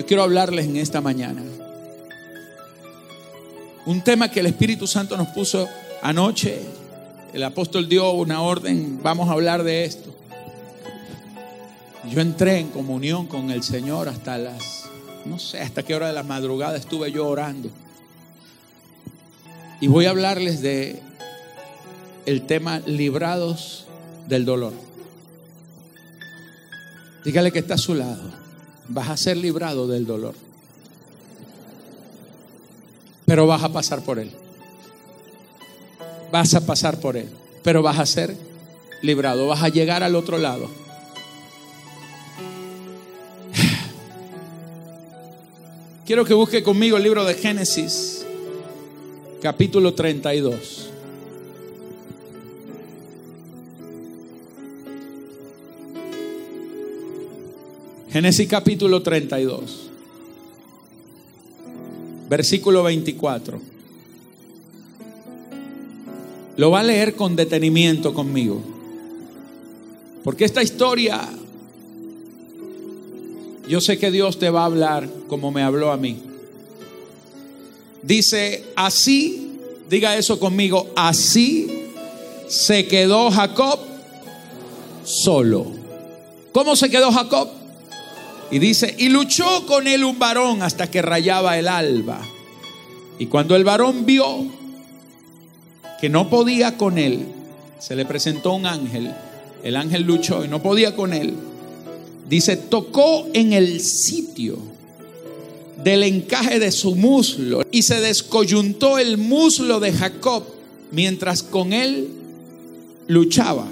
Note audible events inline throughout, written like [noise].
Yo quiero hablarles en esta mañana. Un tema que el Espíritu Santo nos puso anoche. El apóstol dio una orden, vamos a hablar de esto. Yo entré en comunión con el Señor hasta las, no sé, hasta qué hora de la madrugada estuve yo orando. Y voy a hablarles de el tema librados del dolor. Dígale que está a su lado. Vas a ser librado del dolor. Pero vas a pasar por él. Vas a pasar por él. Pero vas a ser librado. Vas a llegar al otro lado. [sighs] Quiero que busque conmigo el libro de Génesis, capítulo 32. Génesis capítulo 32, versículo 24. Lo va a leer con detenimiento conmigo. Porque esta historia, yo sé que Dios te va a hablar como me habló a mí. Dice, así, diga eso conmigo, así se quedó Jacob solo. ¿Cómo se quedó Jacob? Y dice, y luchó con él un varón hasta que rayaba el alba. Y cuando el varón vio que no podía con él, se le presentó un ángel. El ángel luchó y no podía con él. Dice, tocó en el sitio del encaje de su muslo y se descoyuntó el muslo de Jacob mientras con él luchaba.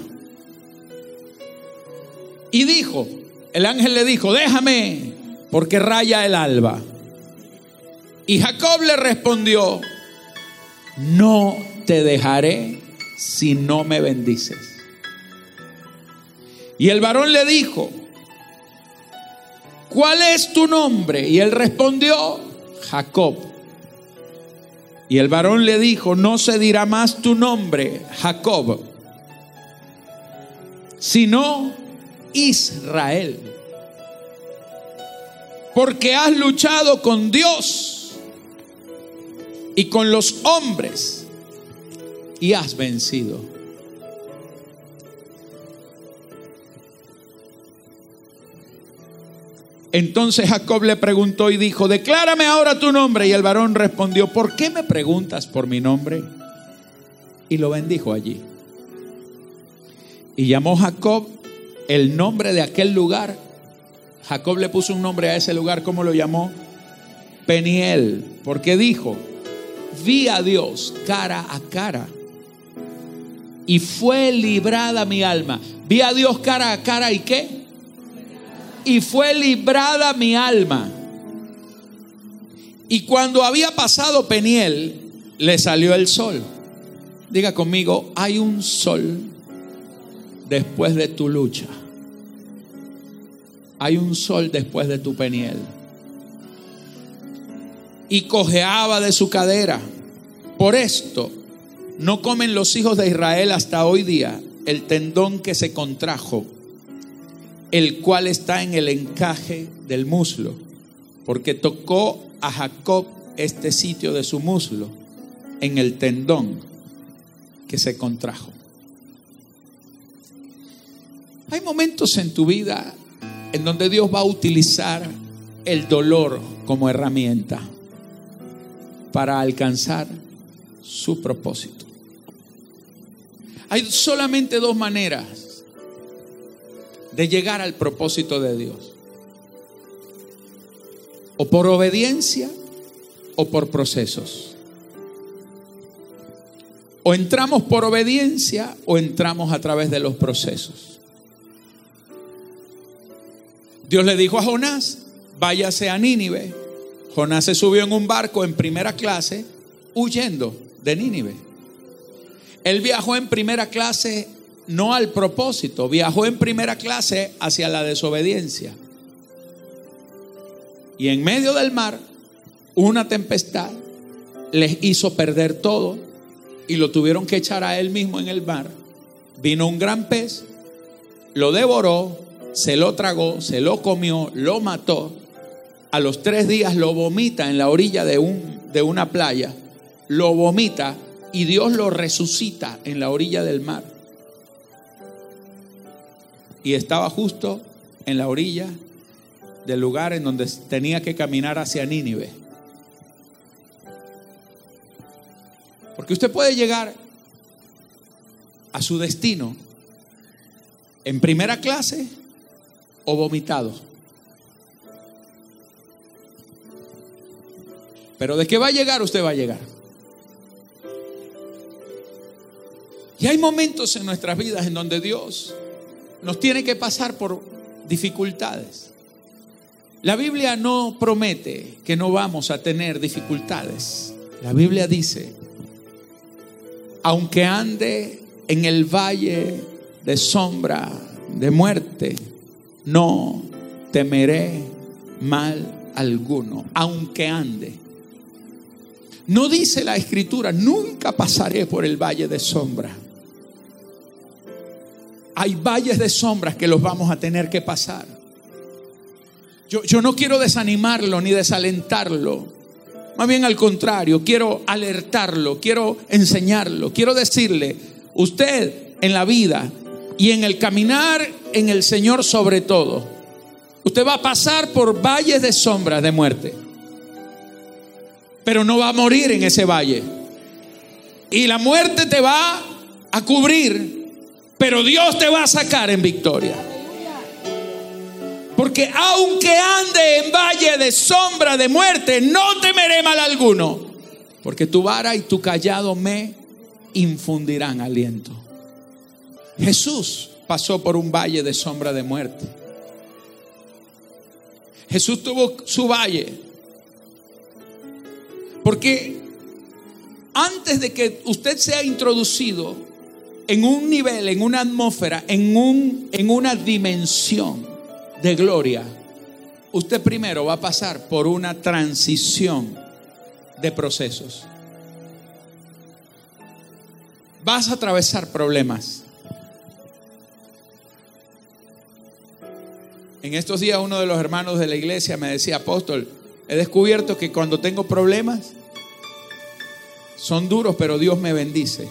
Y dijo, el ángel le dijo, déjame, porque raya el alba. Y Jacob le respondió, no te dejaré si no me bendices. Y el varón le dijo, ¿cuál es tu nombre? Y él respondió, Jacob. Y el varón le dijo, no se dirá más tu nombre, Jacob, sino Israel. Porque has luchado con Dios y con los hombres y has vencido. Entonces Jacob le preguntó y dijo, declárame ahora tu nombre. Y el varón respondió, ¿por qué me preguntas por mi nombre? Y lo bendijo allí. Y llamó Jacob el nombre de aquel lugar. Jacob le puso un nombre a ese lugar, ¿cómo lo llamó? Peniel, porque dijo, vi a Dios cara a cara y fue librada mi alma. Vi a Dios cara a cara y qué? Y fue librada mi alma. Y cuando había pasado Peniel, le salió el sol. Diga conmigo, hay un sol después de tu lucha. Hay un sol después de tu peniel. Y cojeaba de su cadera. Por esto no comen los hijos de Israel hasta hoy día el tendón que se contrajo, el cual está en el encaje del muslo, porque tocó a Jacob este sitio de su muslo, en el tendón que se contrajo. Hay momentos en tu vida en donde Dios va a utilizar el dolor como herramienta para alcanzar su propósito. Hay solamente dos maneras de llegar al propósito de Dios. O por obediencia o por procesos. O entramos por obediencia o entramos a través de los procesos. Dios le dijo a Jonás, váyase a Nínive. Jonás se subió en un barco en primera clase huyendo de Nínive. Él viajó en primera clase no al propósito, viajó en primera clase hacia la desobediencia. Y en medio del mar, una tempestad les hizo perder todo y lo tuvieron que echar a él mismo en el mar. Vino un gran pez, lo devoró, se lo tragó, se lo comió, lo mató a los tres días lo vomita en la orilla de, un, de una playa, lo vomita y Dios lo resucita en la orilla del mar. Y estaba justo en la orilla del lugar en donde tenía que caminar hacia Nínive. Porque usted puede llegar a su destino en primera clase o vomitado. Pero de qué va a llegar, usted va a llegar. Y hay momentos en nuestras vidas en donde Dios nos tiene que pasar por dificultades. La Biblia no promete que no vamos a tener dificultades. La Biblia dice, aunque ande en el valle de sombra de muerte, no temeré mal alguno, aunque ande. No dice la escritura, nunca pasaré por el valle de sombra. Hay valles de sombras que los vamos a tener que pasar. Yo, yo no quiero desanimarlo ni desalentarlo. Más bien al contrario, quiero alertarlo, quiero enseñarlo, quiero decirle, usted en la vida y en el caminar en el Señor sobre todo, usted va a pasar por valles de sombras de muerte, pero no va a morir en ese valle. Y la muerte te va a cubrir, pero Dios te va a sacar en victoria. Porque aunque ande en valle de sombra de muerte, no temeré mal alguno. Porque tu vara y tu callado me infundirán aliento. Jesús pasó por un valle de sombra de muerte. Jesús tuvo su valle. Porque antes de que usted sea introducido en un nivel, en una atmósfera, en, un, en una dimensión de gloria, usted primero va a pasar por una transición de procesos. Vas a atravesar problemas. En estos días uno de los hermanos de la iglesia me decía, apóstol, he descubierto que cuando tengo problemas son duros, pero Dios me bendice.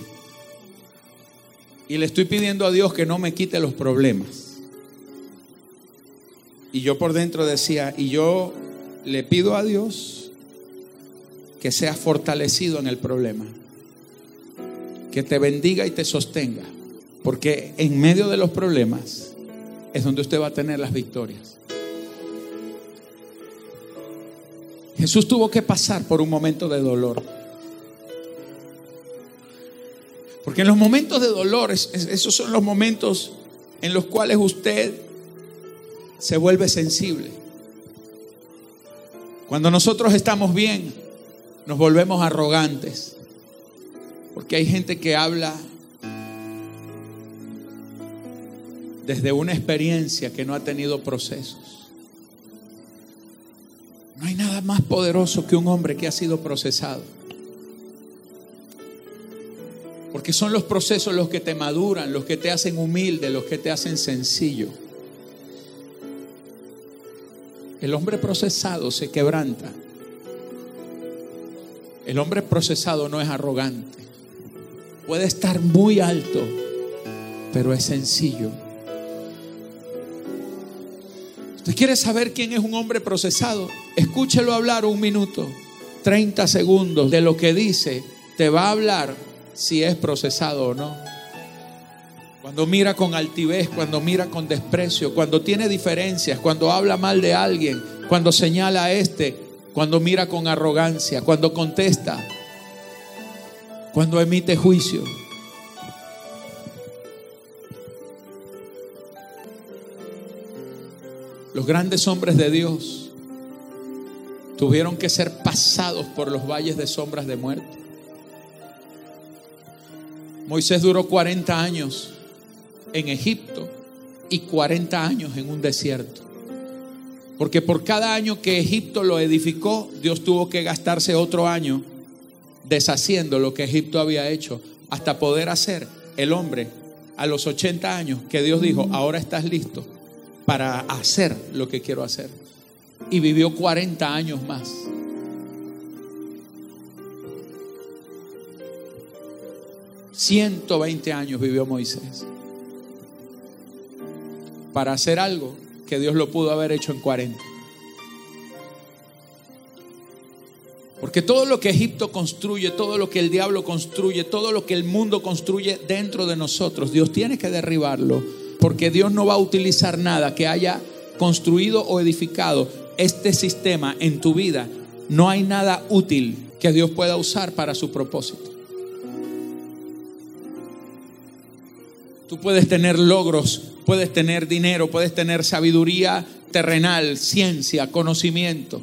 Y le estoy pidiendo a Dios que no me quite los problemas. Y yo por dentro decía, y yo le pido a Dios que seas fortalecido en el problema, que te bendiga y te sostenga, porque en medio de los problemas es donde usted va a tener las victorias. Jesús tuvo que pasar por un momento de dolor. Porque en los momentos de dolor, esos son los momentos en los cuales usted se vuelve sensible. Cuando nosotros estamos bien, nos volvemos arrogantes. Porque hay gente que habla desde una experiencia que no ha tenido procesos. No hay nada más poderoso que un hombre que ha sido procesado. Porque son los procesos los que te maduran, los que te hacen humilde, los que te hacen sencillo. El hombre procesado se quebranta. El hombre procesado no es arrogante. Puede estar muy alto, pero es sencillo. ¿Usted quiere saber quién es un hombre procesado? Escúchelo hablar un minuto, 30 segundos de lo que dice. Te va a hablar si es procesado o no. Cuando mira con altivez, cuando mira con desprecio, cuando tiene diferencias, cuando habla mal de alguien, cuando señala a este, cuando mira con arrogancia, cuando contesta, cuando emite juicio. Los grandes hombres de Dios tuvieron que ser pasados por los valles de sombras de muerte. Moisés duró 40 años en Egipto y 40 años en un desierto. Porque por cada año que Egipto lo edificó, Dios tuvo que gastarse otro año deshaciendo lo que Egipto había hecho hasta poder hacer el hombre a los 80 años que Dios dijo, ahora estás listo para hacer lo que quiero hacer. y vivió 40 años más. ...120 años vivió Moisés... ...para hacer algo... ...que Dios lo pudo haber hecho en 40... Porque todo lo que Egipto construye, todo lo que el diablo construye, todo lo que el mundo construye dentro de nosotros, Dios tiene que derribarlo. Porque Dios no va a utilizar nada que haya construido o edificado este sistema en tu vida. No hay nada útil que Dios pueda usar para su propósito. Tú puedes tener logros, puedes tener dinero, puedes tener sabiduría terrenal, ciencia, conocimiento.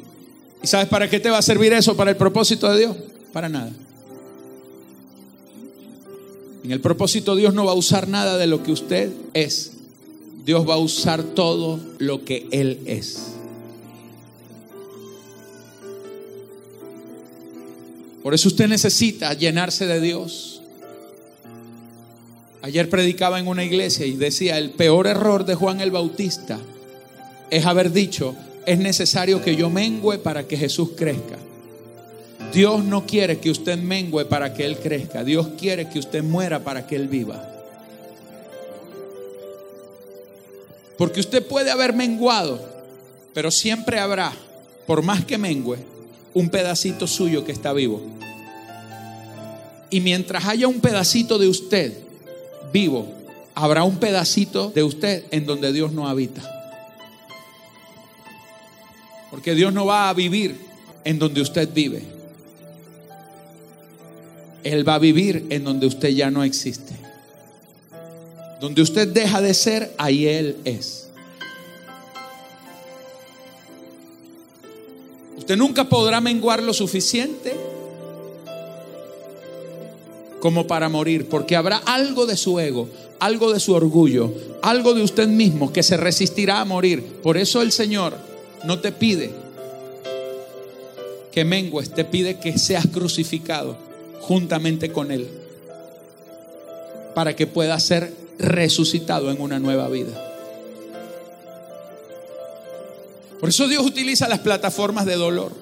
¿Y sabes para qué te va a servir eso? ¿Para el propósito de Dios? Para nada. En el propósito Dios no va a usar nada de lo que usted es. Dios va a usar todo lo que Él es. Por eso usted necesita llenarse de Dios. Ayer predicaba en una iglesia y decía, el peor error de Juan el Bautista es haber dicho, es necesario que yo mengüe para que Jesús crezca. Dios no quiere que usted mengüe para que Él crezca. Dios quiere que usted muera para que Él viva. Porque usted puede haber menguado, pero siempre habrá, por más que mengüe, un pedacito suyo que está vivo. Y mientras haya un pedacito de usted vivo, habrá un pedacito de usted en donde Dios no habita. Porque Dios no va a vivir en donde usted vive. Él va a vivir en donde usted ya no existe. Donde usted deja de ser, ahí Él es. Usted nunca podrá menguar lo suficiente como para morir, porque habrá algo de su ego, algo de su orgullo, algo de usted mismo que se resistirá a morir. Por eso el Señor no te pide que mengues, te pide que seas crucificado juntamente con Él para que puedas ser resucitado en una nueva vida. Por eso Dios utiliza las plataformas de dolor.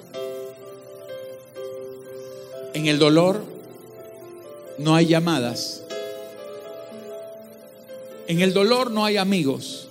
En el dolor no hay llamadas. En el dolor no hay amigos.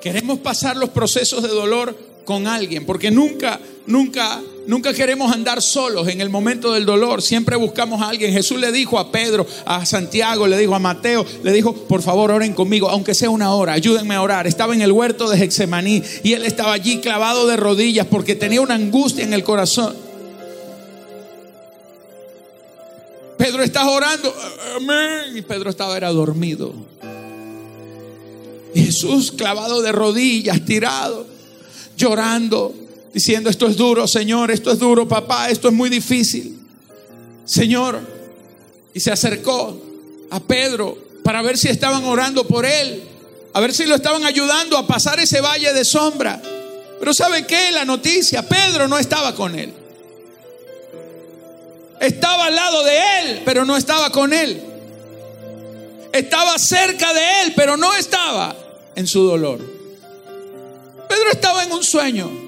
Queremos pasar los procesos de dolor con alguien, porque nunca, nunca, nunca queremos andar solos en el momento del dolor. Siempre buscamos a alguien. Jesús le dijo a Pedro, a Santiago, le dijo a Mateo, le dijo, por favor, oren conmigo, aunque sea una hora, ayúdenme a orar. Estaba en el huerto de Hexemaní y él estaba allí clavado de rodillas porque tenía una angustia en el corazón. Pedro está orando, amén. Y Pedro estaba era dormido. Jesús clavado de rodillas, tirado, llorando, diciendo, esto es duro, Señor, esto es duro, papá, esto es muy difícil. Señor, y se acercó a Pedro para ver si estaban orando por él, a ver si lo estaban ayudando a pasar ese valle de sombra. Pero ¿sabe qué? La noticia, Pedro no estaba con él. Estaba al lado de él, pero no estaba con él. Estaba cerca de él, pero no estaba en su dolor. Pedro estaba en un sueño.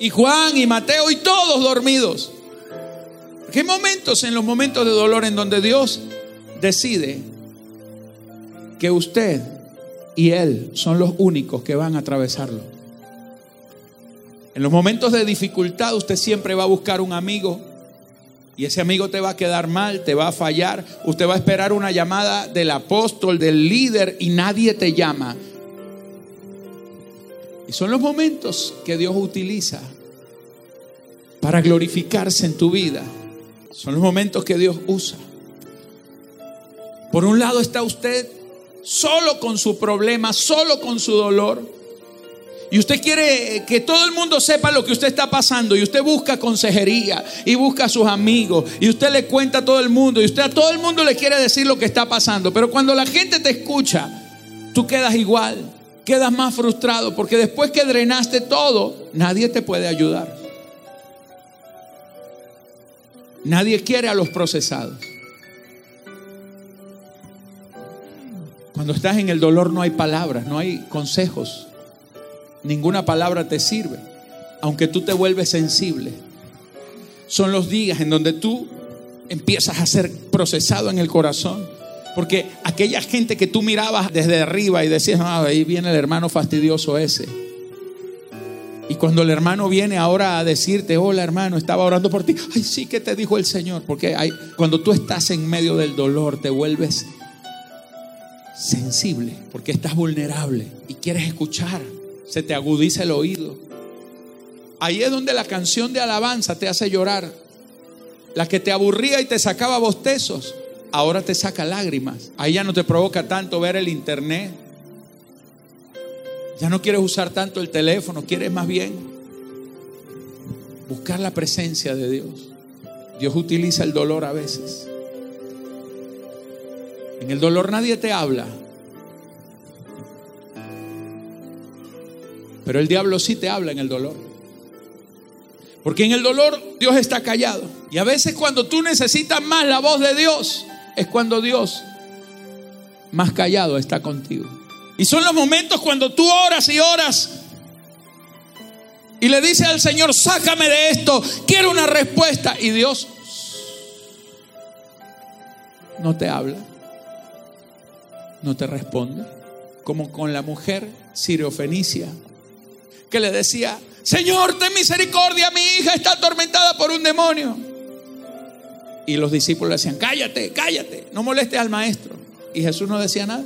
Y Juan y Mateo y todos dormidos. ¿Qué momentos en los momentos de dolor en donde Dios decide que usted y Él son los únicos que van a atravesarlo? En los momentos de dificultad usted siempre va a buscar un amigo y ese amigo te va a quedar mal, te va a fallar. Usted va a esperar una llamada del apóstol, del líder y nadie te llama. Y son los momentos que Dios utiliza para glorificarse en tu vida. Son los momentos que Dios usa. Por un lado está usted solo con su problema, solo con su dolor y usted quiere que todo el mundo sepa lo que usted está pasando y usted busca consejería y busca a sus amigos y usted le cuenta a todo el mundo y usted a todo el mundo le quiere decir lo que está pasando. Pero cuando la gente te escucha, tú quedas igual, quedas más frustrado porque después que drenaste todo, nadie te puede ayudar. Nadie quiere a los procesados. Cuando estás en el dolor no hay palabras, no hay consejos. ninguna palabra te sirve, aunque tú te vuelves sensible. Son los días en donde tú empiezas a ser procesado en el corazón. Porque aquella gente que tú mirabas desde arriba y decías, ah, ahí viene el hermano fastidioso ese. Y cuando el hermano viene ahora a decirte, hola hermano, estaba orando por ti, ay sí que te dijo el Señor, porque cuando tú estás en medio del dolor te vuelves sensible, porque estás vulnerable y quieres escuchar, se te agudiza el oído. Ahí es donde la canción de alabanza te hace llorar. La que te aburría y te sacaba bostezos, ahora te saca lágrimas. Ahí ya no te provoca tanto ver el internet, ya no quieres usar tanto el teléfono, quieres más bien buscar la presencia de Dios. Dios utiliza el dolor a veces. En el dolor nadie te habla. Pero el diablo sí te habla en el dolor. Porque en el dolor Dios está callado. Y a veces cuando tú necesitas más la voz de Dios, es cuando Dios más callado está contigo. Y son los momentos cuando tú oras y oras y le dices al Señor, sácame de esto, quiero una respuesta. Y Dios no te habla, no te responde. Como con la mujer siriofenicia que le decía, Señor, ten misericordia, mi hija está atormentada por un demonio. Y los discípulos le decían, cállate, cállate, no molestes al maestro. Y Jesús no decía nada.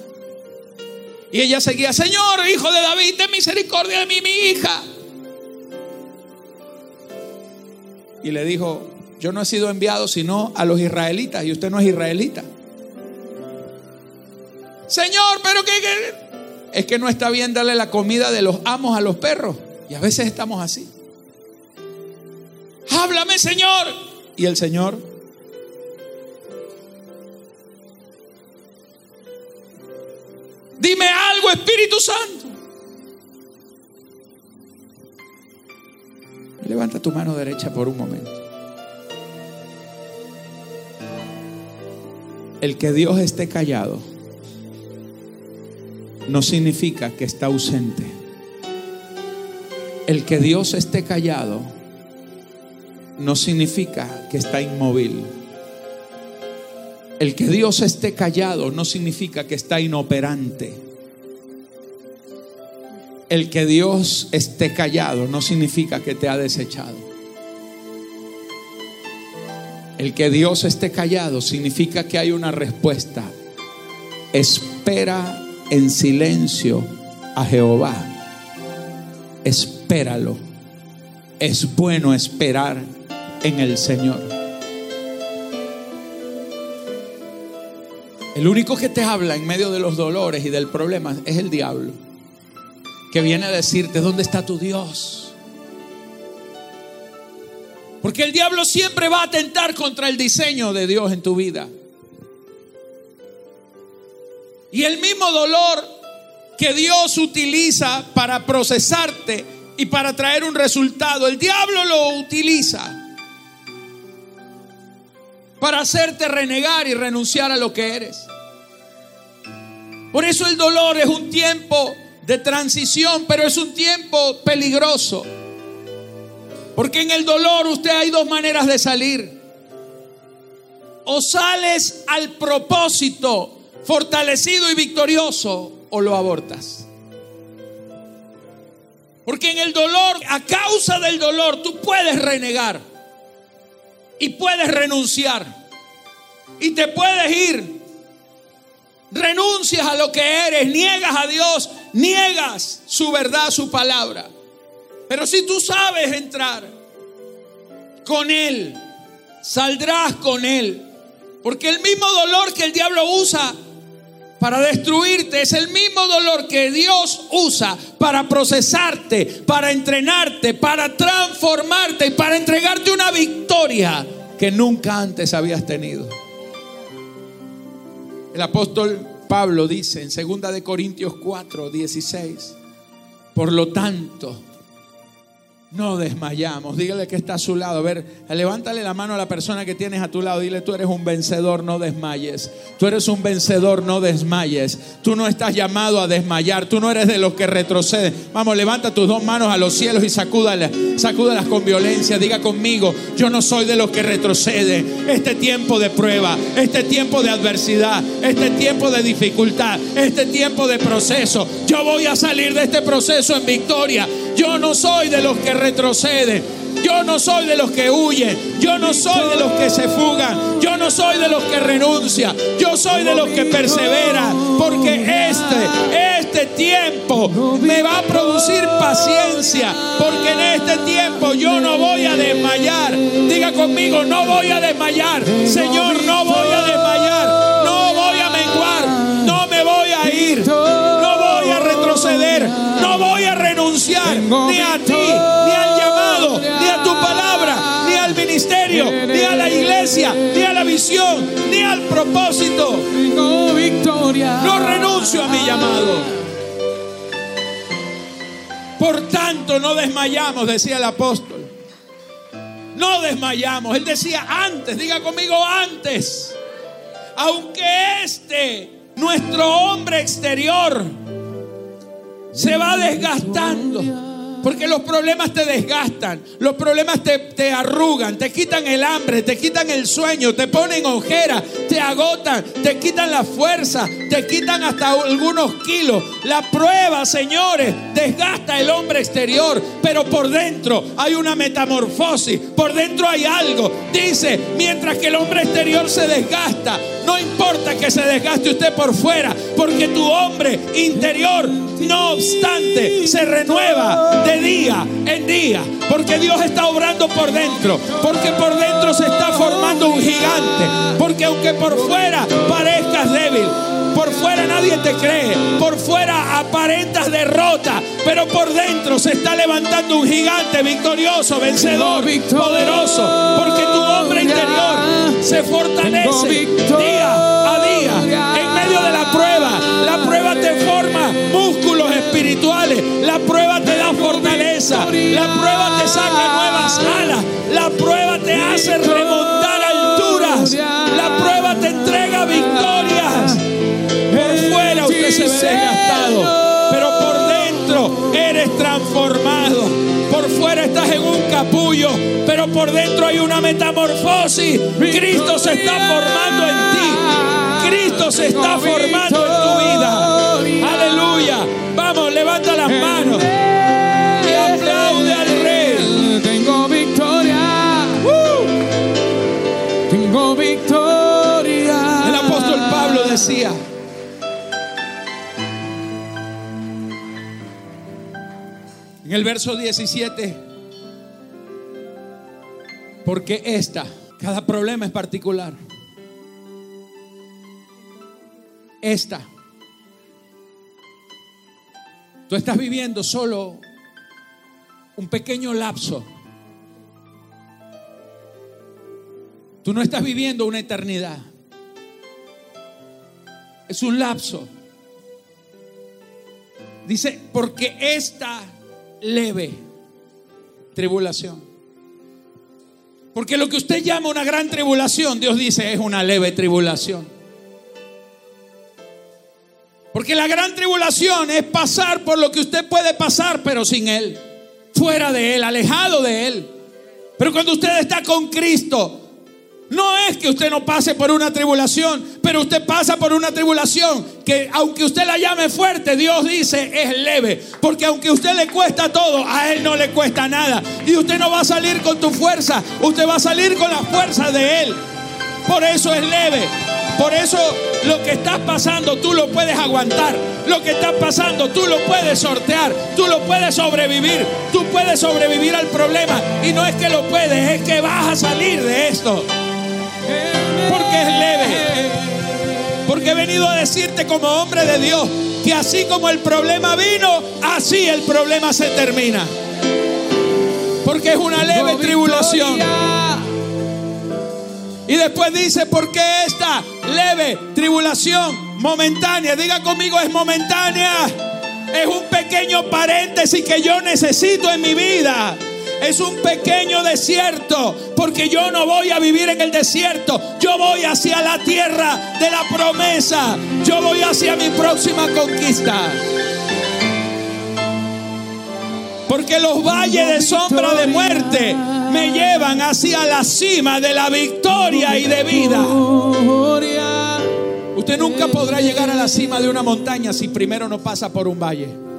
Y ella seguía, Señor, hijo de David, ten misericordia de mí, mi hija. Y le dijo, yo no he sido enviado sino a los israelitas y usted no es israelita. Señor, pero que, es que no está bien darle la comida de los amos a los perros. Y a veces estamos así. Háblame, Señor. Y el Señor Dime algo, Espíritu Santo. Levanta tu mano derecha por un momento. El que Dios esté callado no significa que está ausente. El que Dios esté callado no significa que está inmóvil. El que Dios esté callado no significa que está inoperante. El que Dios esté callado no significa que te ha desechado. El que Dios esté callado significa que hay una respuesta. Espera en silencio a Jehová. Espéralo. Es bueno esperar en el Señor. El único que te habla en medio de los dolores y del problema es el diablo, que viene a decirte, ¿dónde está tu Dios? Porque el diablo siempre va a atentar contra el diseño de Dios en tu vida. Y el mismo dolor que Dios utiliza para procesarte y para traer un resultado, el diablo lo utiliza para hacerte renegar y renunciar a lo que eres. Por eso el dolor es un tiempo de transición, pero es un tiempo peligroso. Porque en el dolor usted hay dos maneras de salir. O sales al propósito fortalecido y victorioso o lo abortas. Porque en el dolor, a causa del dolor, tú puedes renegar y puedes renunciar. Y te puedes ir. Renuncias a lo que eres, niegas a Dios, niegas su verdad, su palabra. Pero si tú sabes entrar con Él, saldrás con Él. Porque el mismo dolor que el diablo usa para destruirte es el mismo dolor que Dios usa para procesarte, para entrenarte, para transformarte y para entregarte una victoria que nunca antes habías tenido. El apóstol Pablo dice en 2 de Corintios 4, 16, por lo tanto, no desmayamos. Dígale que está a su lado. A ver, levántale la mano a la persona que tienes a tu lado. Dile, tú eres un vencedor, no desmayes. Tú eres un vencedor, no desmayes. Tú no estás llamado a desmayar. Tú no eres de los que retroceden. Vamos, levanta tus dos manos a los cielos y sacúdalas, sacúdalas con violencia. Diga conmigo, yo no soy de los que retroceden. Este tiempo de prueba, este tiempo de adversidad, este tiempo de dificultad, este tiempo de proceso. Yo voy a salir de este proceso en victoria. Yo no soy de los que retroceden. Yo no soy de los que huyen. Yo no soy de los que se fugan. Yo no soy de los que renuncian. Yo soy de los que perseveran. Porque este, este tiempo me va a producir paciencia. Porque en este tiempo yo no voy a desmayar. Diga conmigo, no voy a desmayar. Señor, no voy a desmayar. Renunciar ni a ti, ni al llamado, ni a tu palabra, ni al ministerio, ni a la iglesia, ni a la visión, ni al propósito. victoria. No renuncio a mi llamado. Por tanto, no desmayamos, decía el apóstol. No desmayamos. Él decía antes, diga conmigo antes. Aunque este, nuestro hombre exterior, se va desgastando. Porque los problemas te desgastan, los problemas te, te, arrugan, te quitan el hambre, te quitan el sueño, te ponen ojera, te agotan, te quitan la fuerza, te quitan hasta algunos kilos. La prueba, señores, desgasta el hombre exterior, pero por dentro hay una metamorfosis, por dentro hay algo. Dice, mientras que el hombre exterior se desgasta, no importa que se desgaste usted por fuera, porque tu hombre interior, no obstante, se renueva de día en día, porque Dios está obrando por dentro, porque por dentro se está formando un gigante, porque aunque por fuera parezcas débil, por fuera nadie te cree, por fuera aparentas derrota, pero por dentro se está levantando un gigante victorioso, vencedor, poderoso, capullo, pero por dentro hay una metamorfosis. Cristo se está formando en ti. Cristo se está formando en tu vida. Aleluya. Vamos, levanta las manos y aplaude al Rey. Tengo victoria. Tengo victoria. El apóstol Pablo decía. En el verso 17, porque esta, cada problema es particular. Esta, tú estás viviendo solo un pequeño lapso. Tú no estás viviendo una eternidad. Es un lapso. Dice, porque esta leve tribulación. Porque lo que usted llama una gran tribulación, Dios dice, es una leve tribulación. Porque la gran tribulación es pasar por lo que usted puede pasar, pero sin Él, fuera de Él, alejado de Él. Pero cuando usted está con Cristo, no es que usted no pase por una tribulación, pero usted pasa por una tribulación que aunque usted la llame fuerte, Dios dice es leve. Porque aunque usted le cuesta todo, a Él no le cuesta nada. Y usted no va a salir con tu fuerza, usted va a salir con la fuerza de Él. Por eso es leve. Por eso lo que está pasando tú lo puedes aguantar. Lo que está pasando tú lo puedes sortear. Tú lo puedes sobrevivir. Tú puedes sobrevivir al problema. Y no es que lo puedes, es que vas a salir de esto. Porque es leve. Porque he venido a decirte como hombre de Dios que así como el problema vino, así el problema se termina. Porque es una leve tribulación. Y después dice, porque esta leve tribulación momentánea, diga conmigo, es momentánea. Es un pequeño paréntesis que yo necesito en mi vida. Es un pequeño desierto, porque yo no voy a vivir en el desierto. Yo voy hacia la tierra de la promesa. Yo voy hacia mi próxima conquista. Porque los valles de sombra de muerte me llevan hacia la cima de la victoria y de vida. Usted nunca podrá llegar a la cima de una montaña si primero no pasa por un valle.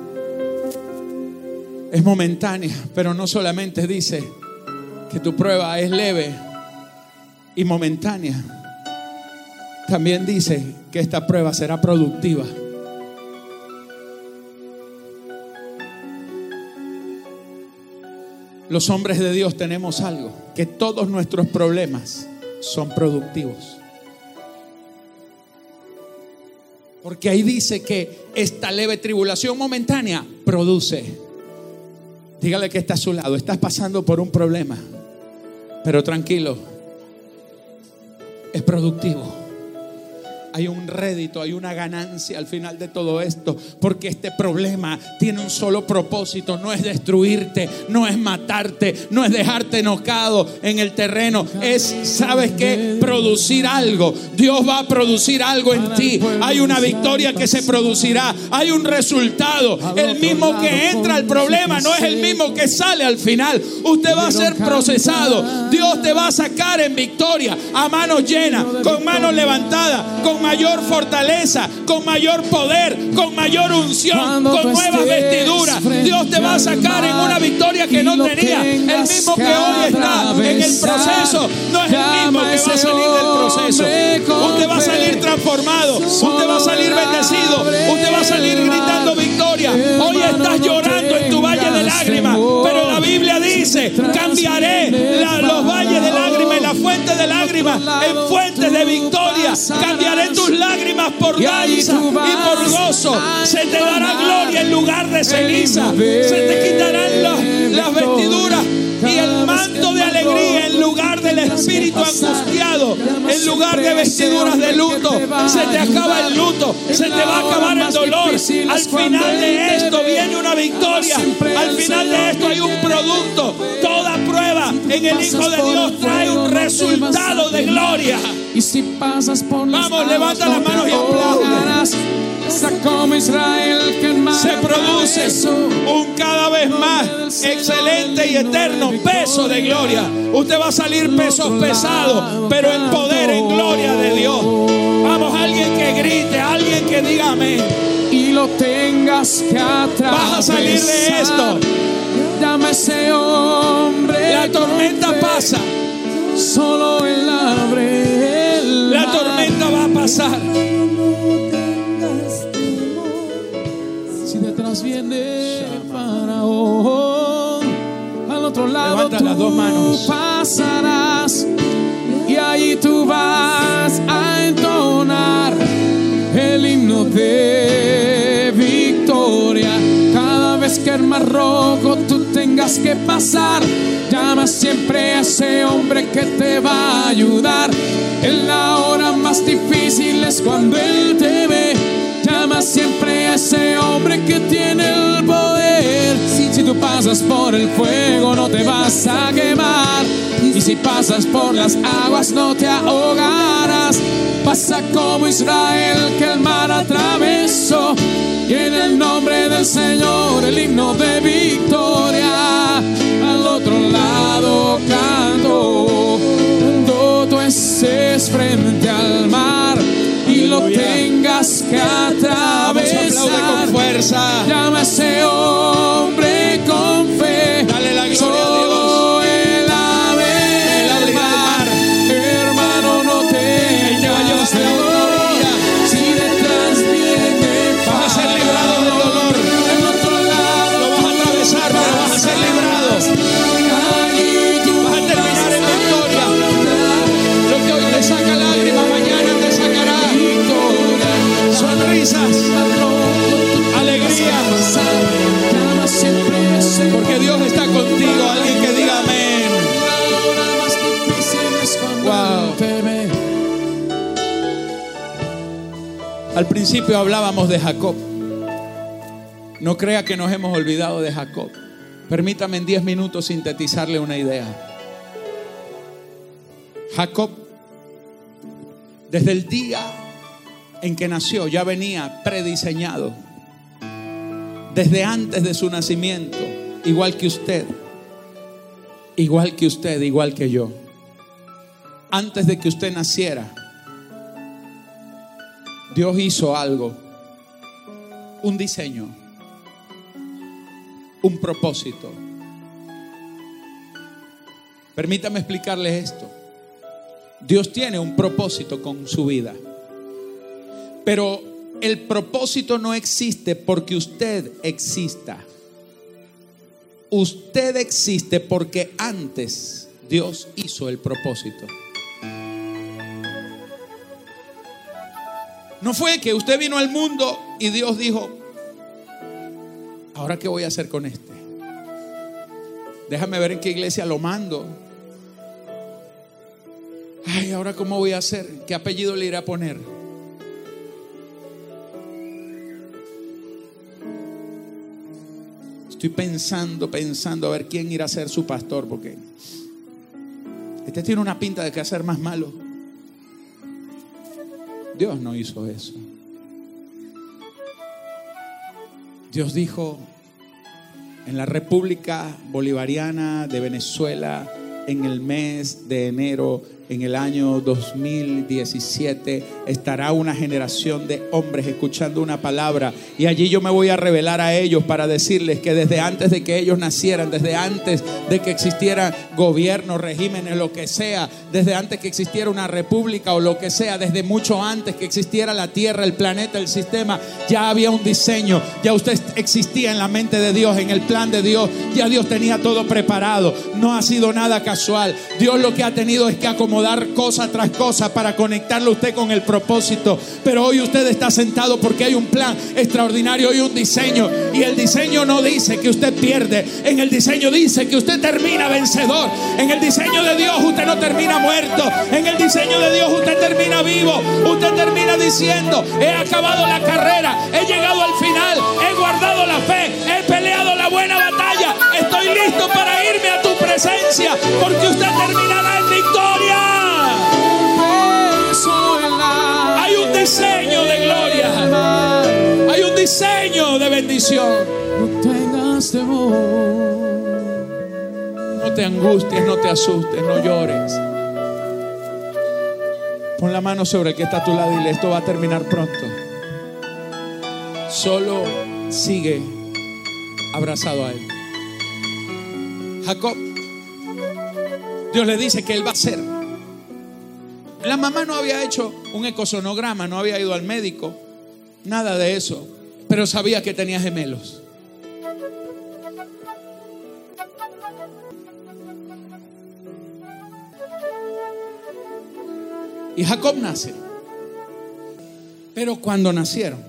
Es momentánea, pero no solamente dice que tu prueba es leve y momentánea. También dice que esta prueba será productiva. Los hombres de Dios tenemos algo, que todos nuestros problemas son productivos. Porque ahí dice que esta leve tribulación momentánea produce. Dígale que está a su lado, estás pasando por un problema, pero tranquilo, es productivo hay un rédito, hay una ganancia al final de todo esto, porque este problema tiene un solo propósito, no es destruirte, no es matarte, no es dejarte enocado en el terreno, es, ¿sabes qué? Producir algo. Dios va a producir algo en ti. Hay una victoria que se producirá, hay un resultado. El mismo que entra al problema no es el mismo que sale al final. Usted va a ser procesado. Dios te va a sacar en victoria, a manos llenas, con manos levantadas, con mayor fortaleza, con mayor poder, con mayor unción, con nuevas vestiduras. Dios te va a sacar en una victoria que no tenía. El mismo que hoy está en el proceso no es el mismo que va a salir del proceso. Usted va a salir transformado, usted va a salir bendecido, usted va a salir gritando victoria. Hoy estás llorando en tu valle de lágrimas, pero la Biblia dice, cambiaré la- los valles de lágrimas y la fuente de lágrimas en fuentes de victoria. Cambiaré tus lágrimas por danza y por gozo. Se te dará gloria en lugar de ceniza. Se te quitarán las, las vestiduras y el manto de alegría en lugar del espíritu angustiado. En lugar de vestiduras de luto. Se te acaba el luto. Se te va a acabar el dolor. Al final de esto viene una victoria. Al final de esto hay un producto. En el Hijo de Dios trae un resultado de gloria. Y si pasas por las Vamos, levanta las manos y aplaude. como Israel que se produce un cada vez más excelente y eterno peso de gloria. Usted va a salir pesos pesados, pero en poder, en gloria de Dios. Vamos, alguien que grite, alguien que diga amén. y lo tengas que atravesar. Vas a salir de esto. A ese hombre. La tormenta fe. pasa, Solo él abre el la mar. tormenta va a pasar. Si detrás viene Faraón, al otro lado Levanta tú las dos manos. pasarás y ahí tú vas a entonar el himno de victoria. Cada vez que el mar rojo tengas que pasar, llama siempre a ese hombre que te va a ayudar. En la hora más difícil es cuando él te ve. Llama siempre a ese hombre que tiene el poder. Tú pasas por el fuego no te vas a quemar. Y si pasas por las aguas no te ahogarás. Pasa como Israel que el mar atravesó. Y en el nombre del Señor el himno de victoria. Al otro lado canto. Cuando tú estés frente al mar y lo tengas que Vamos, atravesar. aplaude con fuerza. Llama principio hablábamos de Jacob. No crea que nos hemos olvidado de Jacob. Permítame en 10 minutos sintetizarle una idea. Jacob, desde el día en que nació, ya venía prediseñado. Desde antes de su nacimiento, igual que usted, igual que usted, igual que yo. Antes de que usted naciera, Dios hizo algo, un diseño, un propósito. Permítame explicarle esto. Dios tiene un propósito con su vida. Pero el propósito no existe porque usted exista. Usted existe porque antes Dios hizo el propósito. No fue que usted vino al mundo y Dios dijo, ¿ahora qué voy a hacer con este? Déjame ver en qué iglesia lo mando. Ay, ahora cómo voy a hacer? ¿Qué apellido le iré a poner? Estoy pensando, pensando a ver quién irá a ser su pastor, porque este tiene una pinta de que hacer más malo. Dios no hizo eso. Dios dijo en la República Bolivariana de Venezuela en el mes de enero en el año 2017 estará una generación de hombres escuchando una palabra. Y allí yo me voy a revelar a ellos para decirles que desde antes de que ellos nacieran, desde antes de que existieran gobiernos, regímenes, lo que sea, desde antes que existiera una república o lo que sea, desde mucho antes que existiera la tierra, el planeta, el sistema, ya había un diseño, ya usted existía en la mente de Dios, en el plan de Dios, ya Dios tenía todo preparado, no ha sido nada casual, Dios lo que ha tenido es que acomodar dar cosa tras cosa para conectarlo usted con el propósito. Pero hoy usted está sentado porque hay un plan extraordinario y un diseño. Y el diseño no dice que usted pierde. En el diseño dice que usted termina vencedor. En el diseño de Dios usted no termina muerto. En el diseño de Dios usted termina vivo. Usted termina diciendo, he acabado la carrera, he llegado al final, he guardado la fe, he peleado la buena batalla. Estoy listo para irme a tu presencia bendición. No tengas temor. No te angusties, no te asustes, no llores. Pon la mano sobre el que está a tu lado y dile, esto va a terminar pronto. Solo sigue abrazado a él. Jacob, Dios le dice que él va a ser. La mamá no había hecho un ecosonograma, no había ido al médico, nada de eso, pero sabía que tenía gemelos. Y Jacob nace. Pero cuando nacieron,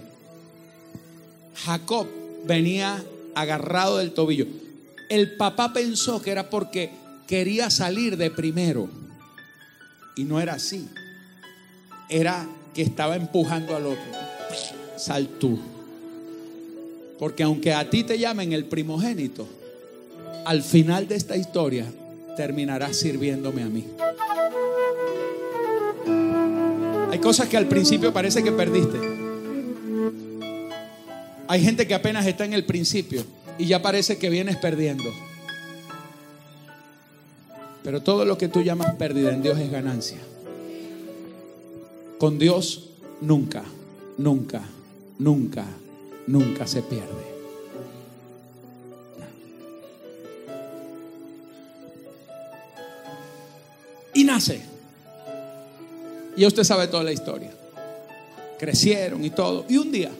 Jacob venía agarrado del tobillo. El papá pensó que era porque quería salir de primero. Y no era así. Era que estaba empujando al otro. Sal tú. Porque aunque a ti te llamen el primogénito, al final de esta historia terminarás sirviéndome a mí. Hay cosas que al principio parece que perdiste. Hay gente que apenas está en el principio y ya parece que vienes perdiendo. Pero todo lo que tú llamas pérdida en Dios es ganancia. Con Dios nunca, nunca, nunca, nunca se pierde. Y nace. Y usted sabe toda la historia. Crecieron y todo. Y un día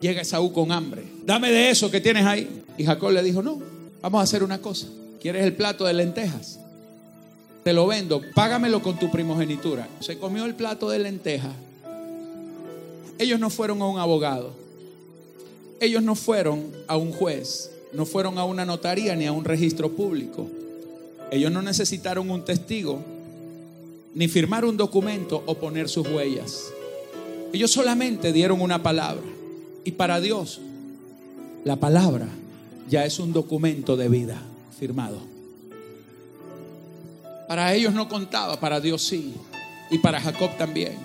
llega Esaú con hambre. Dame de eso que tienes ahí. Y Jacob le dijo, no, vamos a hacer una cosa. ¿Quieres el plato de lentejas? Te lo vendo, págamelo con tu primogenitura. Se comió el plato de lentejas. Ellos no fueron a un abogado. Ellos no fueron a un juez. No fueron a una notaría ni a un registro público. Ellos no necesitaron un testigo, ni firmar un documento o poner sus huellas. Ellos solamente dieron una palabra. Y para Dios, la palabra ya es un documento de vida firmado. Para ellos no contaba, para Dios sí. Y para Jacob también.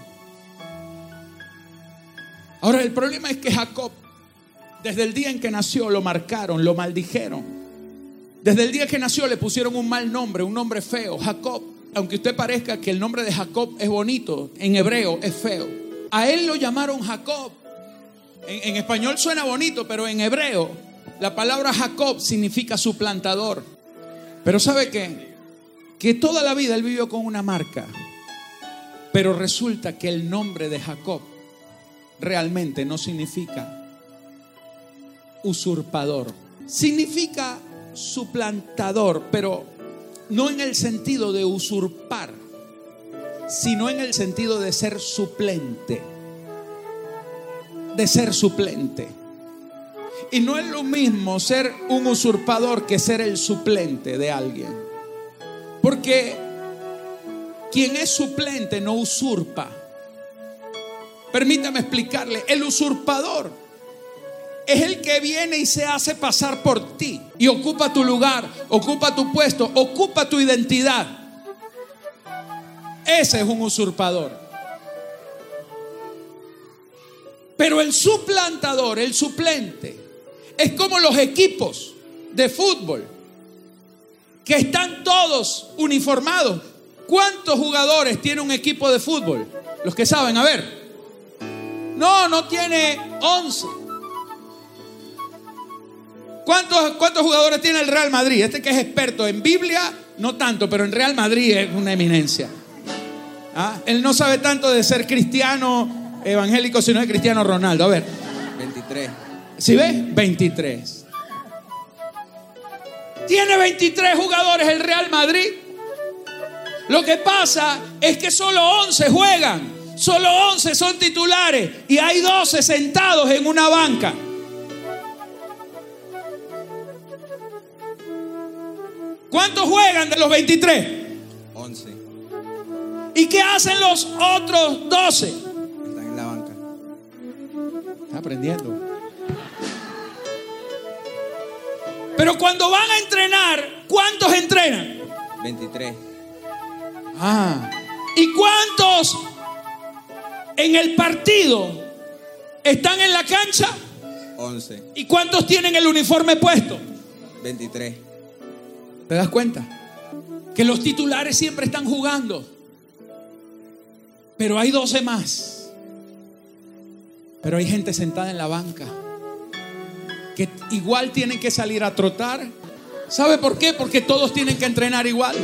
Ahora el problema es que Jacob, desde el día en que nació, lo marcaron, lo maldijeron. Desde el día que nació le pusieron un mal nombre, un nombre feo, Jacob. Aunque usted parezca que el nombre de Jacob es bonito, en hebreo es feo. A él lo llamaron Jacob. En, español suena bonito, pero en hebreo la palabra Jacob significa suplantador. Pero ¿sabe qué? Que toda la vida él vivió con una marca. Pero resulta que el nombre de Jacob realmente no significa usurpador. Significa suplantador, pero no en el sentido de usurpar, sino en el sentido de ser suplente. De ser suplente. Y no es lo mismo ser un usurpador que ser el suplente de alguien. Porque quien es suplente no usurpa. Permítame explicarle, el usurpador es el que viene y se hace pasar por ti y ocupa tu lugar, ocupa tu puesto, ocupa tu identidad. Ese es un usurpador. Pero el suplantador, el suplente, es como los equipos de fútbol que están todos uniformados. ¿Cuántos jugadores tiene un equipo de fútbol? Los que saben, a ver. No, no tiene 11. ¿Cuántos, ¿Cuántos jugadores tiene el Real Madrid? Este que es experto en Biblia, no tanto, pero en Real Madrid es una eminencia. ¿Ah? Él no sabe tanto de ser cristiano evangélico, sino de cristiano Ronaldo. A ver. 23. ¿Sí ves? 23. Tiene 23 jugadores el Real Madrid. Lo que pasa es que solo 11 juegan, solo 11 son titulares y hay 12 sentados en una banca. ¿Cuántos juegan de los 23? 11. ¿Y qué hacen los otros 12? Están en la banca. Está aprendiendo. Pero cuando van a entrenar, ¿cuántos entrenan? 23. Ah. ¿Y cuántos en el partido están en la cancha? 11. ¿Y cuántos tienen el uniforme puesto? 23. ¿Te das cuenta? Que los titulares siempre están jugando. Pero hay 12 más. Pero hay gente sentada en la banca. Que igual tienen que salir a trotar. ¿Sabe por qué? Porque todos tienen que entrenar igual.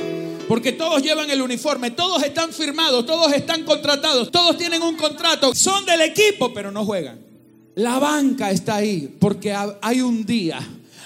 Porque todos llevan el uniforme, todos están firmados, todos están contratados, todos tienen un contrato, son del equipo, pero no juegan. La banca está ahí porque hay un día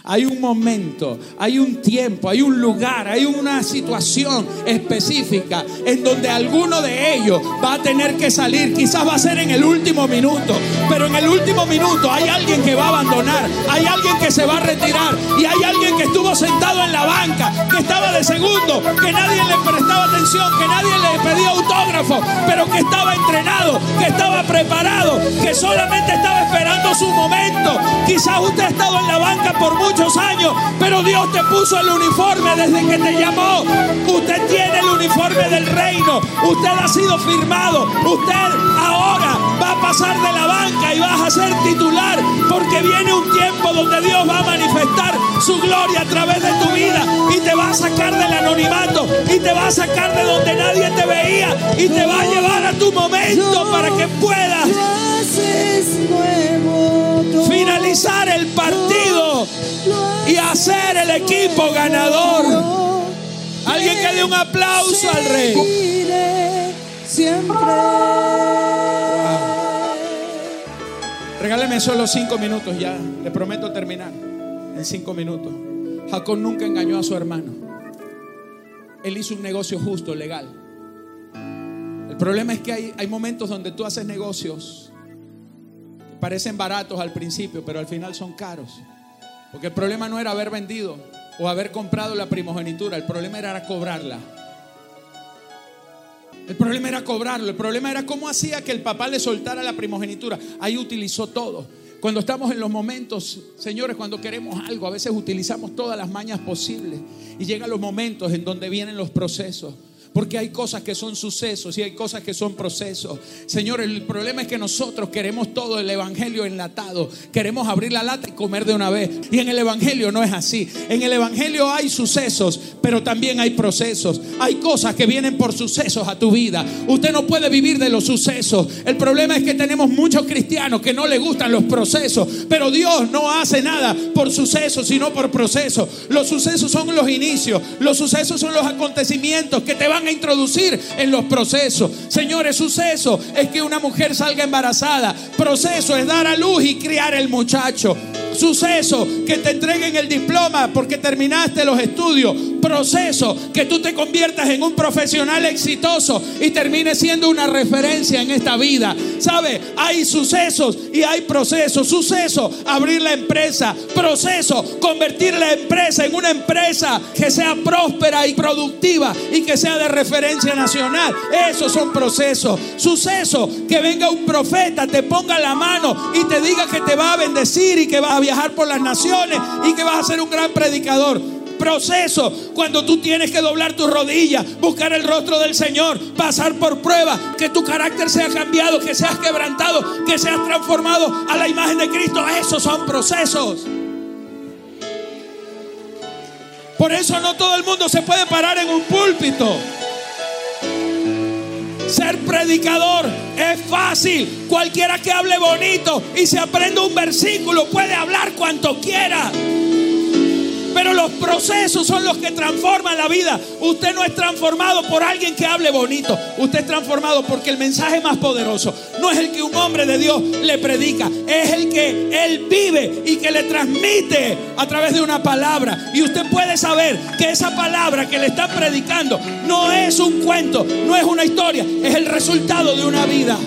hay un momento, hay un tiempo, hay un lugar, hay una situación específica en donde alguno de ellos va a tener que salir. Quizás va a ser en el último minuto, pero en el último minuto hay alguien que va a abandonar, hay alguien que se va a retirar y hay alguien que estuvo sentado en la banca, que estaba de segundo, que nadie le prestaba atención, que nadie le pedía autógrafo, pero que estaba entrenado, que estaba preparado, que solamente estaba esperando su momento. Quizás usted ha estado en la banca por mucho años, pero Dios te puso el uniforme desde que te llamó. Usted tiene el uniforme del reino. Usted ha sido firmado. Usted ahora va a pasar de la banca y vas a ser titular porque viene un tiempo donde Dios va a manifestar su gloria a través de tu vida y te va a sacar del anonimato y te va a sacar de donde nadie te veía y te va a llevar a tu momento para que puedas finalizar el partido y hacer el equipo ganador. Alguien que dé un aplauso al rey. Siempre. Regáleme solo cinco minutos ya. Le prometo terminar en cinco minutos. Jacob nunca engañó a su hermano. Él hizo un negocio justo, legal. El problema es que hay, hay momentos donde tú haces negocios parecen baratos al principio, pero al final son caros. Porque el problema no era haber vendido o haber comprado la primogenitura, el problema era cobrarla. El problema era cobrarlo, el problema era cómo hacía que el papá le soltara la primogenitura. Ahí utilizó todo. Cuando estamos en los momentos, señores, cuando queremos algo, a veces utilizamos todas las mañas posibles y llegan los momentos en donde vienen los procesos. Porque hay cosas que son sucesos y hay cosas que son procesos. Señor, el problema es que nosotros queremos todo el evangelio enlatado. Queremos abrir la lata y comer de una vez. Y en el evangelio no es así. En el evangelio hay sucesos, pero también hay procesos. Hay cosas que vienen por sucesos a tu vida. Usted no puede vivir de los sucesos. El problema es que tenemos muchos cristianos que no le gustan los procesos. Pero Dios no hace nada por sucesos, sino por procesos. Los sucesos son los inicios. Los sucesos son los acontecimientos que te van a introducir en los procesos. Señores, suceso es que una mujer salga embarazada. Proceso es dar a luz y criar el muchacho. Suceso que te entreguen el diploma porque terminaste los estudios. Proceso que tú te conviertas en un profesional exitoso y termines siendo una referencia en esta vida. ¿Sabe? Hay sucesos y hay procesos. Suceso, abrir la empresa. Proceso, convertir la empresa en una empresa que sea próspera y productiva y que sea de referencia nacional. Esos son procesos. Suceso, que venga un profeta, te ponga la mano y te diga que te va a bendecir y que vas a viajar por las naciones y que vas a ser un gran predicador. Proceso, cuando tú tienes que doblar tus rodillas, buscar el rostro del Señor, pasar por pruebas, que tu carácter sea cambiado, que seas quebrantado, que seas transformado a la imagen de Cristo. Esos son procesos. Por eso no todo el mundo se puede parar en un púlpito. Ser predicador es fácil. Cualquiera que hable bonito y se aprenda un versículo puede hablar cuanto quiera. Pero los procesos son los que transforman la vida. Usted no es transformado por alguien que hable bonito. Usted es transformado porque el mensaje más poderoso no es el que un hombre de Dios le predica. Es el que él vive y que le transmite a través de una palabra. Y usted puede saber que esa palabra que le está predicando no es un cuento, no es una historia, es el resultado de una vida.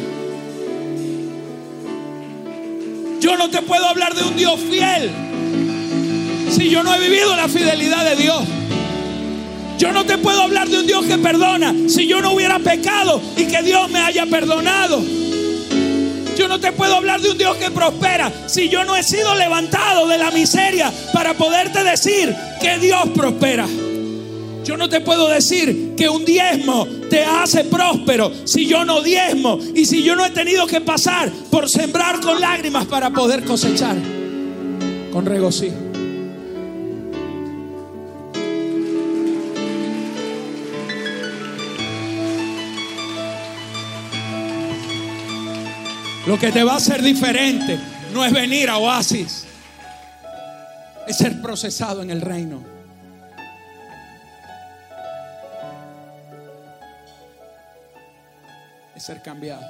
Yo no te puedo hablar de un Dios fiel si yo no he vivido la fidelidad de Dios? Yo no te puedo hablar de un Dios que perdona si yo no hubiera pecado y que Dios me haya perdonado. Yo no te puedo hablar de un Dios que prospera si yo no he sido levantado de la miseria para poderte decir que Dios prospera. Yo no te puedo decir que un diezmo te hace próspero si yo no diezmo y si yo no he tenido que pasar por sembrar con lágrimas para poder cosechar con regocijo. Lo que te va a hacer diferente no es venir a Oasis, es ser procesado en el reino. Es ser cambiado.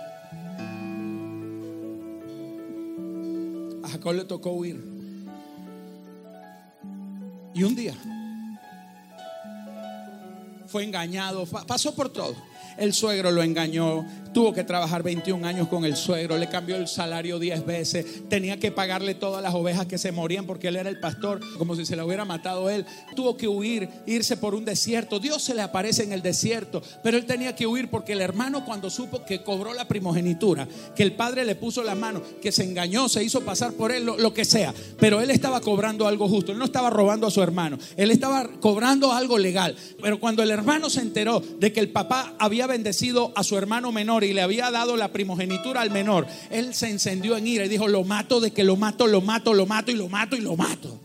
A Jacob le tocó huir. Y un día fue engañado, pasó por todo. El suegro lo engañó, tuvo que trabajar 21 años con el suegro, le cambió el salario 10 veces, tenía que pagarle todas las ovejas que se morían porque él era el pastor, como si se le hubiera matado él. Tuvo que huir, irse por un desierto. Dios se le aparece en el desierto, pero él tenía que huir porque el hermano cuando supo que cobró la primogenitura, que el padre le puso la mano, que se engañó, se hizo pasar por él, lo, lo que sea, pero él estaba cobrando algo justo, él no estaba robando a su hermano, él estaba cobrando algo legal. Pero cuando el hermano se enteró de que el papá había bendecido a su hermano menor y le había dado la primogenitura al menor, él se encendió en ira y dijo, lo mato de que lo mato, lo mato, lo mato y lo mato y lo mato.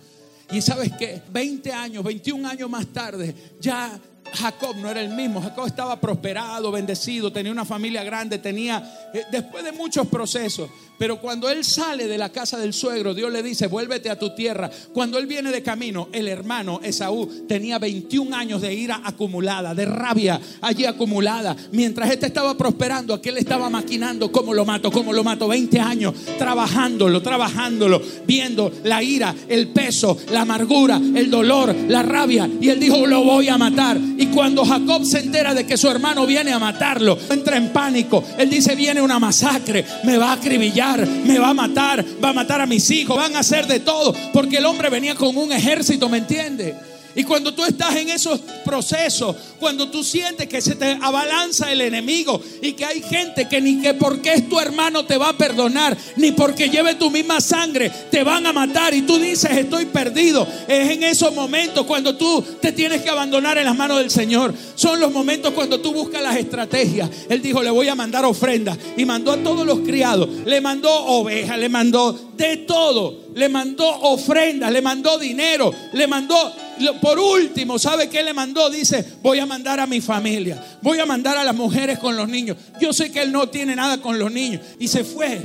Y sabes que 20 años, 21 años más tarde, ya Jacob no era el mismo. Jacob estaba prosperado, bendecido, tenía una familia grande, tenía, eh, después de muchos procesos, pero cuando él sale de la casa del suegro, Dios le dice, vuélvete a tu tierra. Cuando él viene de camino, el hermano Esaú tenía 21 años de ira acumulada, de rabia allí acumulada. Mientras este estaba prosperando, aquel estaba maquinando cómo lo mato, cómo lo mato. 20 años trabajándolo, trabajándolo, viendo la ira, el peso, la amargura, el dolor, la rabia. Y él dijo, lo voy a matar. Y cuando Jacob se entera de que su hermano viene a matarlo, entra en pánico. Él dice, viene una masacre, me va a acribillar me va a matar, va a matar a mis hijos, van a hacer de todo, porque el hombre venía con un ejército, ¿me entiende? Y cuando tú estás en esos procesos, cuando tú sientes que se te abalanza el enemigo y que hay gente que ni que porque es tu hermano te va a perdonar, ni porque lleve tu misma sangre te van a matar y tú dices estoy perdido, es en esos momentos cuando tú te tienes que abandonar en las manos del Señor. Son los momentos cuando tú buscas las estrategias. Él dijo, le voy a mandar ofrendas y mandó a todos los criados, le mandó ovejas, le mandó de todo, le mandó ofrendas, le mandó dinero, le mandó por último, ¿sabe qué le mandó? Dice, voy a mandar a mi familia, voy a mandar a las mujeres con los niños. Yo sé que él no tiene nada con los niños. Y se fue.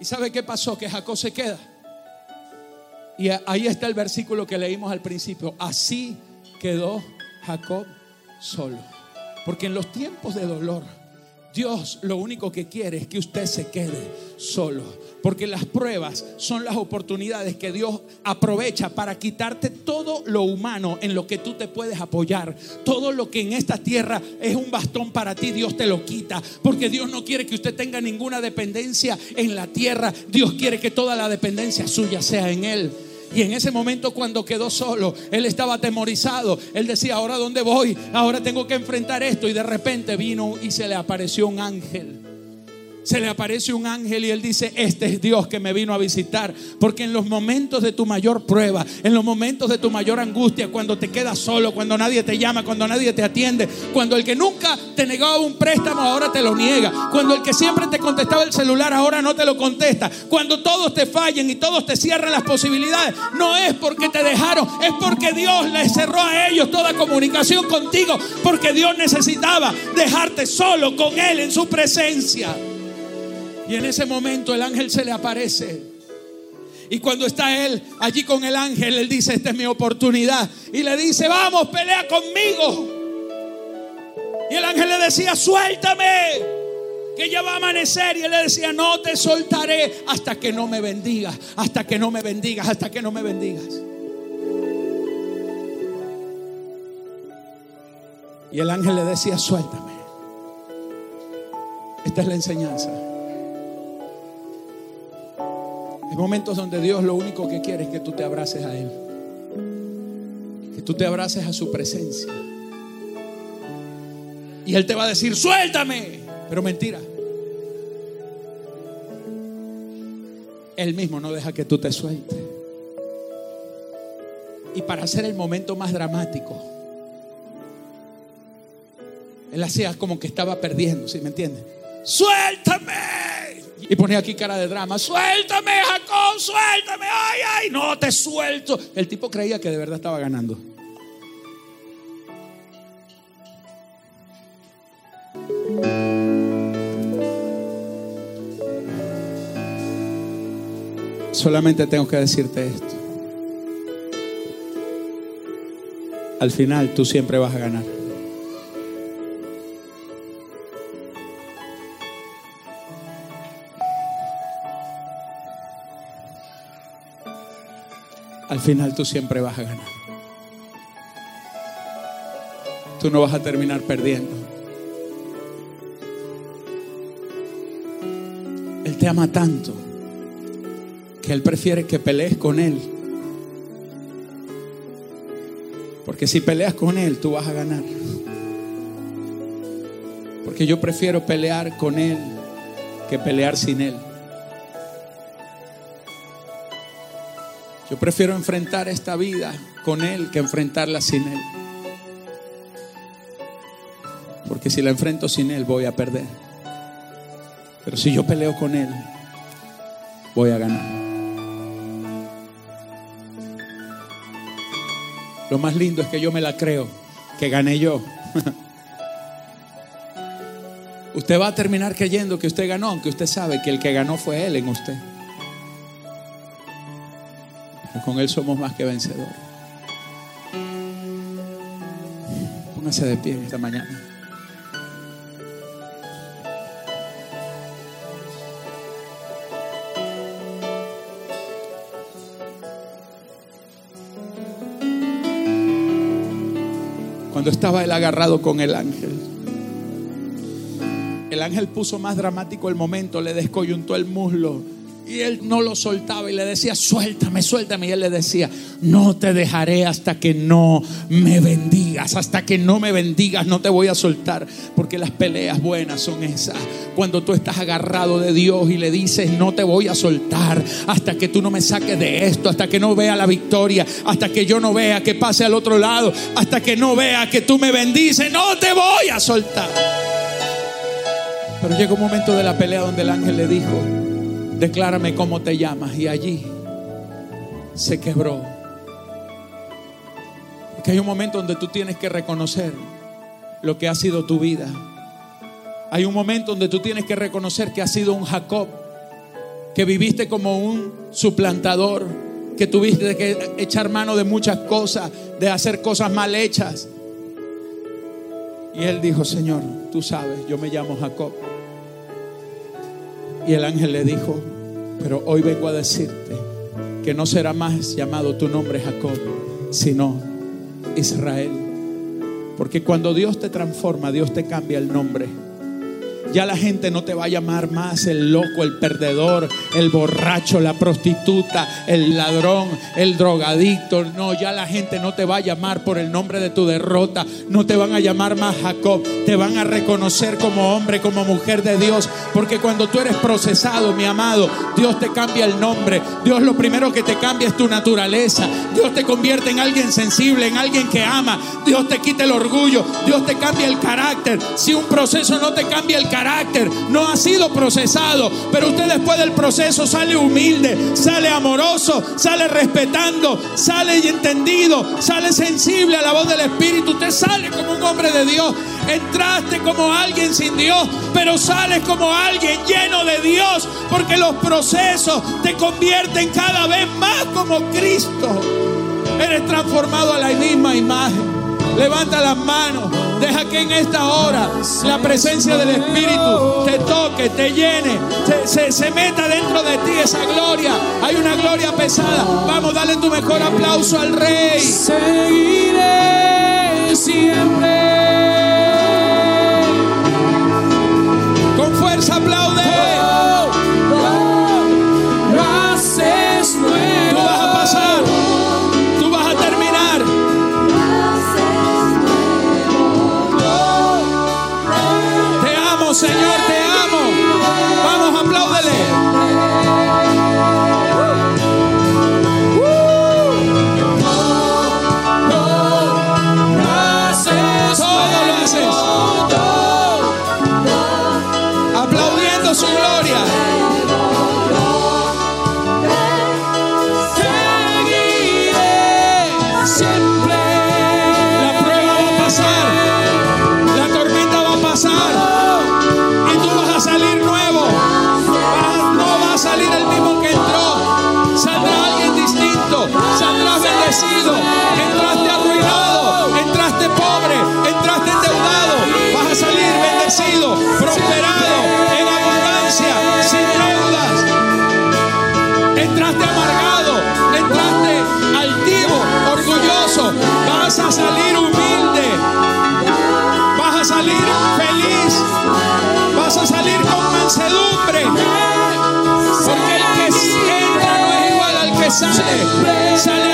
¿Y sabe qué pasó? Que Jacob se queda. Y ahí está el versículo que leímos al principio. Así quedó Jacob solo. Porque en los tiempos de dolor, Dios lo único que quiere es que usted se quede solo. Porque las pruebas son las oportunidades que Dios aprovecha para quitarte todo lo humano en lo que tú te puedes apoyar. Todo lo que en esta tierra es un bastón para ti, Dios te lo quita. Porque Dios no quiere que usted tenga ninguna dependencia en la tierra. Dios quiere que toda la dependencia suya sea en Él. Y en ese momento cuando quedó solo, él estaba atemorizado. Él decía, ahora dónde voy? Ahora tengo que enfrentar esto. Y de repente vino y se le apareció un ángel. Se le aparece un ángel y él dice, este es Dios que me vino a visitar. Porque en los momentos de tu mayor prueba, en los momentos de tu mayor angustia, cuando te quedas solo, cuando nadie te llama, cuando nadie te atiende, cuando el que nunca te negaba un préstamo ahora te lo niega, cuando el que siempre te contestaba el celular ahora no te lo contesta, cuando todos te fallen y todos te cierran las posibilidades, no es porque te dejaron, es porque Dios les cerró a ellos toda comunicación contigo, porque Dios necesitaba dejarte solo con Él en su presencia. Y en ese momento el ángel se le aparece. Y cuando está él allí con el ángel, él dice, esta es mi oportunidad. Y le dice, vamos, pelea conmigo. Y el ángel le decía, suéltame, que ya va a amanecer. Y él le decía, no te soltaré hasta que no me bendigas, hasta que no me bendigas, hasta que no me bendigas. Y el ángel le decía, suéltame. Esta es la enseñanza. Hay momentos donde Dios lo único que quiere es que tú te abraces a Él. Que tú te abraces a su presencia. Y Él te va a decir, suéltame. Pero mentira. Él mismo no deja que tú te sueltes. Y para hacer el momento más dramático, Él hacía como que estaba perdiendo, ¿sí me entiendes? Suéltame. Y ponía aquí cara de drama. Suéltame, Jacob, suéltame. Ay, ay, no te suelto. El tipo creía que de verdad estaba ganando. Solamente tengo que decirte esto. Al final tú siempre vas a ganar. Al final tú siempre vas a ganar. Tú no vas a terminar perdiendo. Él te ama tanto que Él prefiere que pelees con Él. Porque si peleas con Él, tú vas a ganar. Porque yo prefiero pelear con Él que pelear sin Él. Yo prefiero enfrentar esta vida con Él que enfrentarla sin Él. Porque si la enfrento sin Él voy a perder. Pero si yo peleo con Él, voy a ganar. Lo más lindo es que yo me la creo, que gané yo. [laughs] usted va a terminar creyendo que usted ganó, aunque usted sabe que el que ganó fue Él en usted. Con Él somos más que vencedores. Póngase de pie esta mañana. Cuando estaba él agarrado con el ángel, el ángel puso más dramático el momento, le descoyuntó el muslo Y él no lo soltaba y le decía, suéltame, suéltame. Y él le decía, no te dejaré hasta que no me bendigas. Hasta que no me bendigas, no te voy a soltar. Porque las peleas buenas son esas. Cuando tú estás agarrado de Dios y le dices, no te voy a soltar. Hasta que tú no me saques de esto. Hasta que no vea la victoria. Hasta que yo no vea que pase al otro lado. Hasta que no vea que tú me bendices. No te voy a soltar. Pero llega un momento de la pelea donde el ángel le dijo, declárame cómo te llamas. Y allí se quebró. Porque hay un momento donde tú tienes que reconocer lo que ha sido tu vida. Hay un momento donde tú tienes que reconocer que has sido un Jacob, que viviste como un suplantador, que tuviste que echar mano de muchas cosas, de hacer cosas mal hechas. Y él dijo, Señor, tú sabes, yo me llamo Jacob. Y el ángel le dijo, pero hoy vengo a decirte que no será más llamado tu nombre Jacob, sino Israel. Porque cuando Dios te transforma, Dios te cambia el nombre. Ya la gente no te va a llamar más el loco, el perdedor, el borracho, la prostituta, el ladrón, el drogadicto. No, ya la gente no te va a llamar por el nombre de tu derrota. No te van a llamar más Jacob. Te van a reconocer como hombre, como mujer de Dios. Porque cuando tú eres procesado, mi amado, Dios te cambia el nombre. Dios lo primero que te cambia es tu naturaleza. Dios te convierte en alguien sensible, en alguien que ama. Dios te quita el orgullo. Dios te cambia el carácter. Si un proceso no te cambia el carácter, no ha sido procesado, pero usted después del proceso sale humilde, sale amoroso, sale respetando, sale entendido, sale sensible a la voz del Espíritu. Usted sale como un hombre de Dios. Entraste como alguien sin Dios, pero sales como alguien lleno de Dios, porque los procesos te convierten cada vez más como Cristo. Eres transformado a la misma imagen. Levanta las manos. Deja que en esta hora la presencia del Espíritu te toque, te llene, se, meta dentro de ti esa gloria. Hay una gloria pesada. Vamos, dale tu mejor aplauso al Rey. Seguiré siempre. Sale. Sale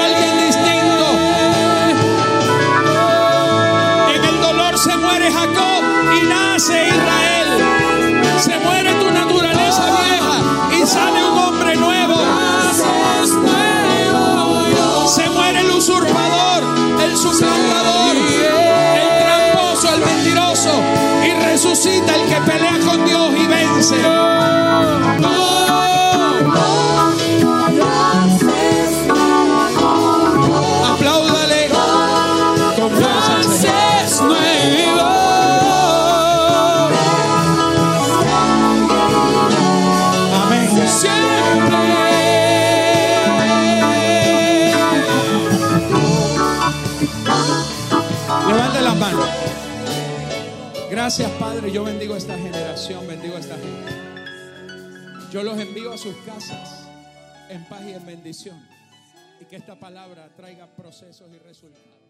Gracias, Padre. Yo bendigo a esta generación, bendigo a esta gente. Yo los envío a sus casas en paz y en bendición. Y que esta palabra traiga procesos y resultados.